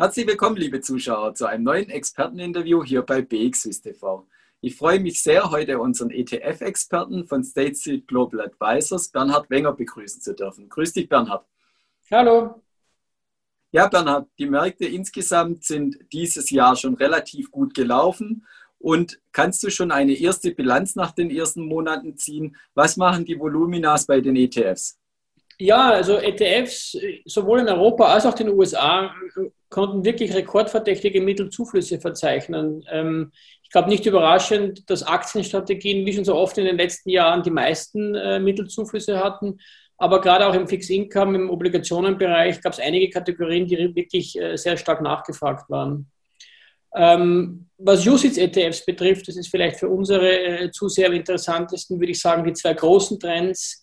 Herzlich willkommen, liebe Zuschauer, zu einem neuen Experteninterview hier bei BXWIS TV. Ich freue mich sehr, heute unseren ETF-Experten von State Street Global Advisors, Bernhard Wenger, begrüßen zu dürfen. Grüß dich, Bernhard. Hallo. Ja, Bernhard, die Märkte insgesamt sind dieses Jahr schon relativ gut gelaufen. Und kannst du schon eine erste Bilanz nach den ersten Monaten ziehen? Was machen die Voluminas bei den ETFs? Ja, also ETFs sowohl in Europa als auch in den USA konnten wirklich rekordverdächtige Mittelzuflüsse verzeichnen. Ähm, ich glaube nicht überraschend, dass Aktienstrategien wie schon so oft in den letzten Jahren die meisten äh, Mittelzuflüsse hatten. Aber gerade auch im Fixed Income, im Obligationenbereich gab es einige Kategorien, die wirklich äh, sehr stark nachgefragt waren. Ähm, was USITS-ETFs betrifft, das ist vielleicht für unsere äh, Zuseher am interessantesten, würde ich sagen, die zwei großen Trends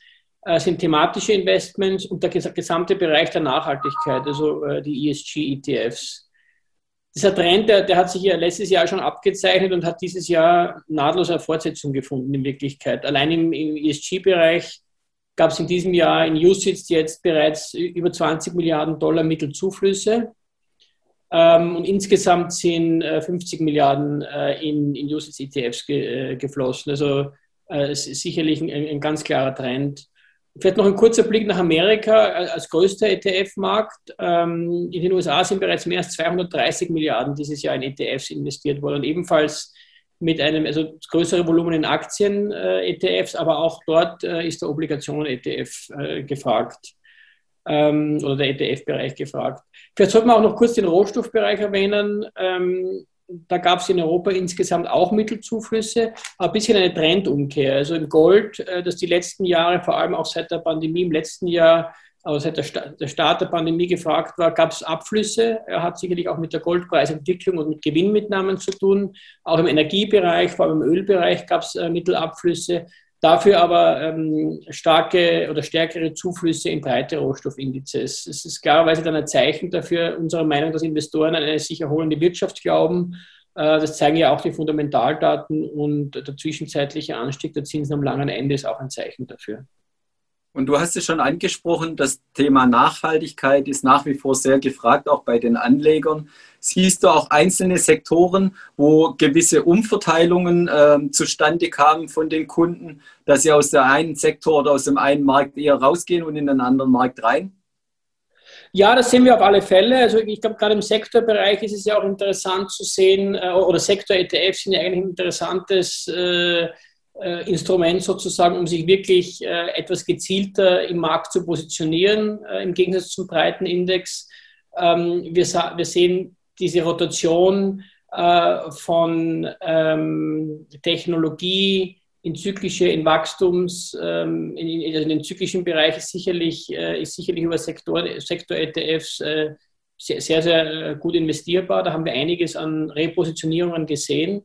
sind thematische Investments und der gesamte Bereich der Nachhaltigkeit, also äh, die ESG-ETFs. Dieser Trend, der, der, hat sich ja letztes Jahr schon abgezeichnet und hat dieses Jahr nahtlos eine Fortsetzung gefunden in Wirklichkeit. Allein im, im ESG-Bereich gab es in diesem Jahr in USITS jetzt bereits über 20 Milliarden Dollar Mittelzuflüsse. Ähm, und insgesamt sind äh, 50 Milliarden äh, in, in USITS ETFs ge, äh, geflossen. Also äh, es ist sicherlich ein, ein, ganz klarer Trend. Vielleicht noch ein kurzer Blick nach Amerika als größter ETF-Markt. Ähm, in den USA sind bereits mehr als 230 Milliarden dieses Jahr in ETFs investiert worden und ebenfalls mit einem, also größere Volumen in Aktien-ETFs, äh, aber auch dort äh, ist der Obligationen-ETF äh, gefragt ähm, oder der ETF-Bereich gefragt. Vielleicht sollte man auch noch kurz den Rohstoffbereich erwähnen. Da gab es in Europa insgesamt auch Mittelzuflüsse, aber ein bisschen eine Trendumkehr. Also im Gold, äh, das die letzten Jahre, vor allem auch seit der Pandemie im letzten Jahr, aber seit der, Start der Pandemie gefragt war, gab es Abflüsse. Er hat sicherlich auch mit der Goldpreisentwicklung und mit Gewinnmitnahmen zu tun. Auch im Energiebereich, vor allem im Ölbereich gab es äh, Mittelabflüsse. Dafür aber ähm, starke oder stärkere Zuflüsse in breite Rohstoffindizes. Es ist klarerweise dann ein Zeichen dafür, unserer Meinung, dass Investoren an eine sich erholende Wirtschaft glauben. Äh, das zeigen ja auch die Fundamentaldaten und der zwischenzeitliche Anstieg der Zinsen am langen Ende ist auch ein Zeichen dafür. Und du hast es schon angesprochen, das Thema Nachhaltigkeit ist nach wie vor sehr gefragt, auch bei den Anlegern. Siehst du auch einzelne Sektoren, wo gewisse Umverteilungen äh, zustande kamen von den Kunden, dass sie aus dem einen Sektor oder aus dem einen Markt eher rausgehen und in den anderen Markt rein? Ja, das sehen wir auf alle Fälle. Also ich glaube, gerade im Sektorbereich ist es ja auch interessant zu sehen, äh, oder Sektor-ETFs sind ja eigentlich ein interessantes äh, äh, Instrument sozusagen, um sich wirklich äh, etwas gezielter im Markt zu positionieren, äh, im Gegensatz zum breiten Index. Ähm, wir, wir, sehen diese Rotation äh, von ähm, Technologie in zyklische, in Wachstums, ähm, in, in, also in, den zyklischen Bereich ist sicherlich, äh, ist sicherlich über Sektor-ETFs Sektor äh, sehr, sehr, sehr gut investierbar. Da haben wir einiges an Repositionierungen gesehen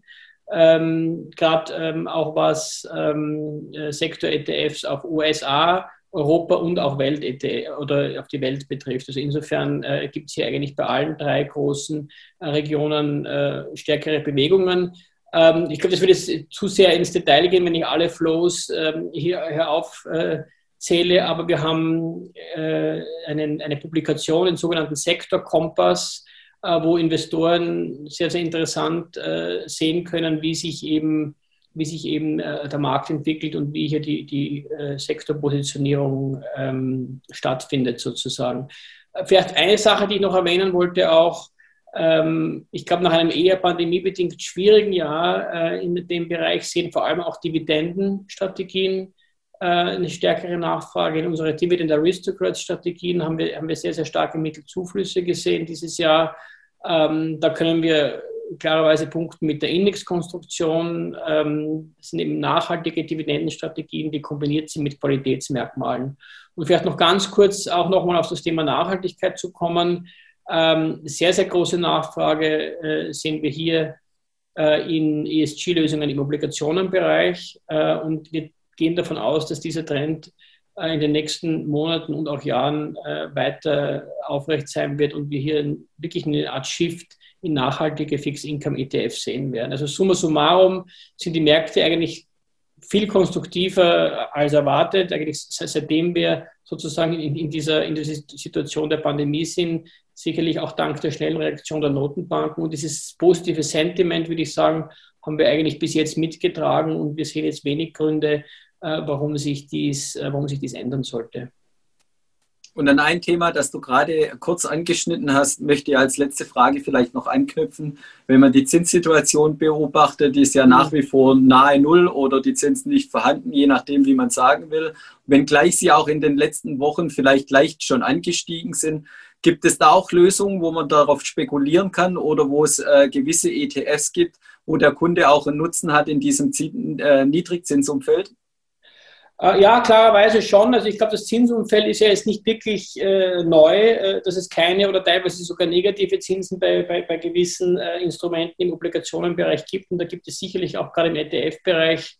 ähm, gerade ähm, auch was ähm, äh, Sektor-ETFs auf USA, Europa und auch Welt ETF oder auf die Welt betrifft. Also insofern äh, gibt es hier eigentlich bei allen drei großen äh, Regionen äh, stärkere Bewegungen. Ähm, ich glaube, das würde jetzt zu sehr ins Detail gehen, wenn ich alle Flows ähm, hier, hier aufzähle, aber wir haben äh, einen, eine Publikation, den sogenannten Sektor-Kompass, äh, wo Investoren sehr, sehr interessant äh, sehen können, wie sich eben, wie sich eben äh, der Markt entwickelt und wie hier die, die Sektorpositionierung ähm, stattfindet sozusagen. Vielleicht eine Sache, die ich noch erwähnen wollte auch, ähm, ich glaube, nach einem eher pandemiebedingt schwierigen Jahr in dem Bereich sehen vor allem auch Dividendenstrategien eine stärkere Nachfrage. In unsere Dividend Aristocrats Strategien haben wir, haben wir sehr, sehr starke Mittelzuflüsse gesehen dieses Jahr. Ähm, da können wir klarerweise punkten mit der Indexkonstruktion. Ähm, das sind eben nachhaltige Dividendenstrategien, die kombiniert sind mit Qualitätsmerkmalen. Und vielleicht noch ganz kurz auch nochmal auf das Thema Nachhaltigkeit zu kommen. Ähm, sehr, sehr große Nachfrage äh, sehen wir hier äh, in ESG-Lösungen im Obligationenbereich. Äh, und wir gehen davon aus, dass dieser Trend äh, in den nächsten Monaten und auch Jahren äh, weiter aufrecht sein wird und wir hier wirklich eine Art Shift in nachhaltige Fixed Income ETFs sehen werden. Also summa summarum sind die Märkte eigentlich viel konstruktiver als erwartet, eigentlich seitdem wir sozusagen in, in, dieser, in dieser Situation der Pandemie sind, sicherlich auch dank der schnellen Reaktion der Notenbanken. Und dieses positive Sentiment, würde ich sagen, haben wir eigentlich bis jetzt mitgetragen und wir sehen jetzt wenig Gründe, äh, warum, sich dies, äh, warum sich dies ändern sollte. Und an ein Thema, das du gerade kurz angeschnitten hast, möchte ich als letzte Frage vielleicht noch anknüpfen. Wenn man die Zinssituation beobachtet, die ist ja nach wie vor nahe Null oder die Zinsen nicht vorhanden, je nachdem, wie man sagen will. Wenngleich sie auch in den letzten Wochen vielleicht leicht schon angestiegen sind. Gibt es da auch Lösungen, wo man darauf spekulieren kann oder wo es äh, gewisse ETFs gibt, wo der Kunde auch einen Nutzen hat in diesem äh, Niedrigzinsumfeld? Äh, ja, klarerweise schon. Also ich glaube, das Zinsumfeld ist ja jetzt nicht wirklich äh, neu, äh, dass es keine oder teilweise sogar negative Zinsen bei, bei, bei gewissen äh, Instrumenten im Obligationenbereich gibt. Und da gibt es sicherlich auch gerade im ETF-Bereich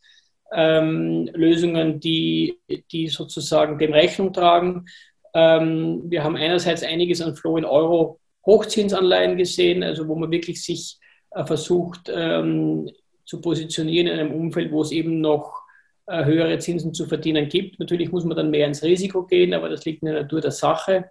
ähm, Lösungen, die, die sozusagen dem Rechnung tragen. Ähm, wir haben einerseits einiges an Flow in Euro Hochzinsanleihen gesehen, also wo man wirklich sich versucht ähm, zu positionieren in einem Umfeld, wo es eben noch höhere Zinsen zu verdienen gibt. Natürlich muss man dann mehr ins Risiko gehen, aber das liegt in der Natur der Sache.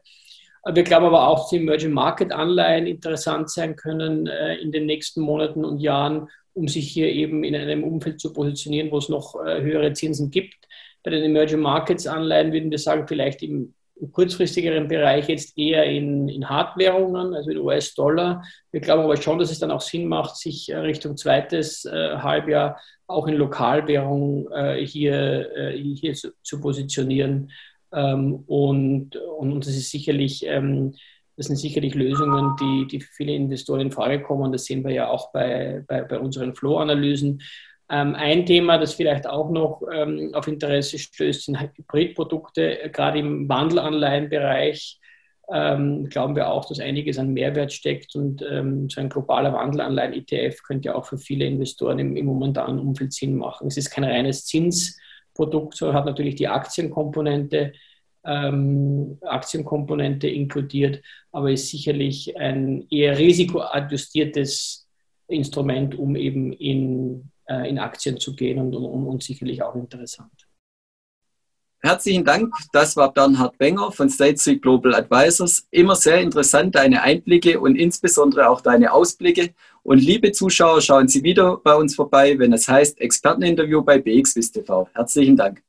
Äh, wir glauben aber auch, dass die Emerging Market Anleihen interessant sein können äh, in den nächsten Monaten und Jahren, um sich hier eben in einem Umfeld zu positionieren, wo es noch höhere Zinsen gibt. Bei den Emerging Markets Anleihen würden wir sagen, vielleicht im im kurzfristigeren Bereich jetzt eher in, in Hardwährungen, also in US-Dollar. Wir glauben aber schon, dass es dann auch Sinn macht, sich Richtung zweites äh, Halbjahr auch in Lokalwährung äh, hier, äh, hier zu, zu positionieren. Ähm, und, und das ist sicherlich, ähm, das sind sicherlich Lösungen, die, die für viele Investoren in Frage kommen. Das sehen wir ja auch bei, bei, bei unseren Flow-Analysen. Ähm, ein Thema, das vielleicht auch noch ähm, auf Interesse stößt, sind Hybridprodukte. Gerade im Wandelanleihenbereich ähm, glauben wir auch, dass einiges an Mehrwert steckt und so ein globaler Wandelanleihen-ETF könnte ja auch für viele Investoren im, im, momentanen Umfeld Sinn machen. Es ist kein reines Zinsprodukt, sondern hat natürlich die Aktienkomponente, ähm, Aktienkomponente inkludiert, aber ist sicherlich ein eher risikoadjustiertes Instrument, um eben in äh, in Aktien zu gehen und, und, und sicherlich auch interessant. Herzlichen Dank. Das war Bernhard Wenger von State Street Global Advisors. Immer sehr interessant, deine Einblicke und insbesondere auch deine Ausblicke. Und liebe Zuschauer, schauen Sie wieder bei uns vorbei, wenn es heißt Experteninterview bei BXWIST TV. Herzlichen Dank.